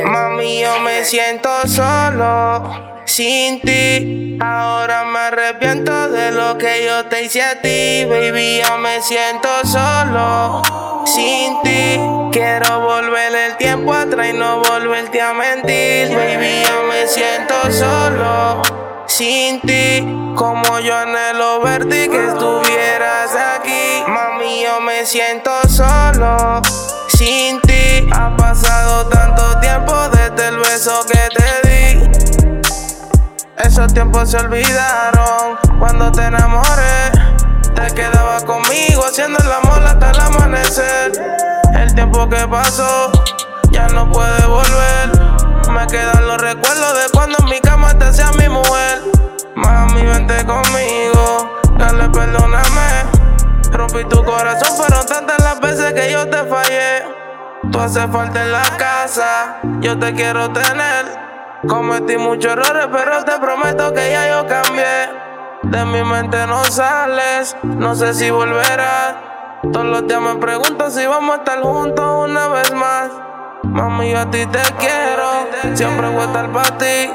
Mami, yo me siento solo sin ti. Ahora me arrepiento de lo que yo te hice a ti, baby. Yo me siento solo sin ti. Quiero volver el tiempo atrás y no volverte a mentir, baby. Yo me siento solo sin ti. Como yo anhelo verte y que estuvieras aquí. Mami, yo me siento solo esos tiempos se olvidaron cuando te enamoré. Te quedaba conmigo haciendo el amor hasta el amanecer. El tiempo que pasó ya no puede volver. Me quedan los recuerdos de cuando en mi cama te hacía mi mujer. Mami, vente conmigo, dale perdóname. Rompí tu corazón, pero tantas las veces que yo te fallé. Tú haces falta en la casa, yo te quiero tener. Cometí muchos errores, pero te prometo que ya yo cambié. De mi mente no sales, no sé si volverás. Todos los días me pregunto si vamos a estar juntos una vez más. Mami, yo a ti te quiero, siempre voy a estar para ti.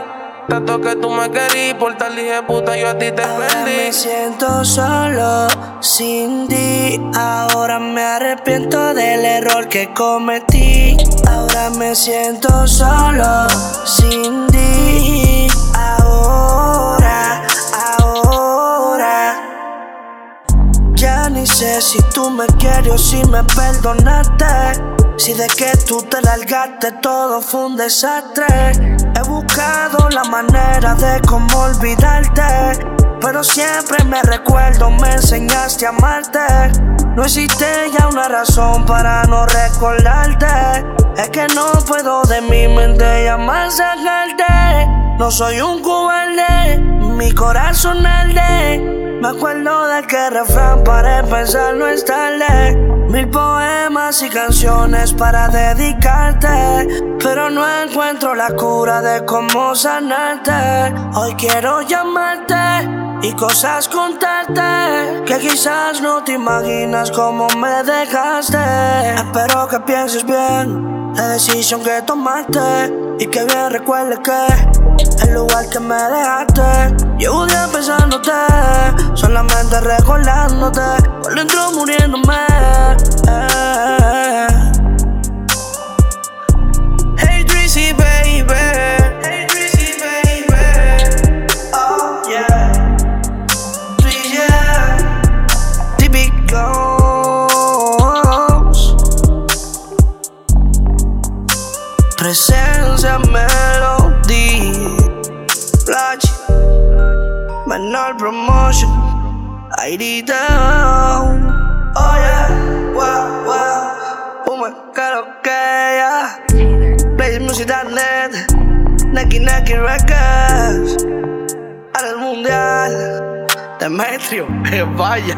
Tanto que tú me querí, por tal dije puta, yo a ti te perdí. Me siento solo sin ti. Ahora me arrepiento del error que cometí. Ahora me siento solo sin ti. Sé si tú me quieres o si me perdonaste. Si de que tú te largaste todo fue un desastre. He buscado la manera de cómo olvidarte. Pero siempre me recuerdo, me enseñaste a amarte. No existe ya una razón para no recordarte. Es que no puedo de mi mente llamar sacarte. No soy un cobarde, mi corazón arde. Me acuerdo de que refrán para empezar no es tarde. Mil poemas y canciones para dedicarte. Pero no encuentro la cura de cómo sanarte. Hoy quiero llamarte y cosas contarte. Que quizás no te imaginas cómo me dejaste. Espero que pienses bien la decisión que tomaste. Y que bien recuerdes que el lugar que me dejaste. Llevo días pensándote, solamente recordándote. Por dentro muriéndome. Baby. Hey, Drizzy, baby. Oh, yeah. Típicos. Presencia melody. menor promotion. Airita, oh yeah, wow, wow. Oh my god, okay, yeah. Play music.net, Naki Naki Records. Al mundial, Demetrio, vaya.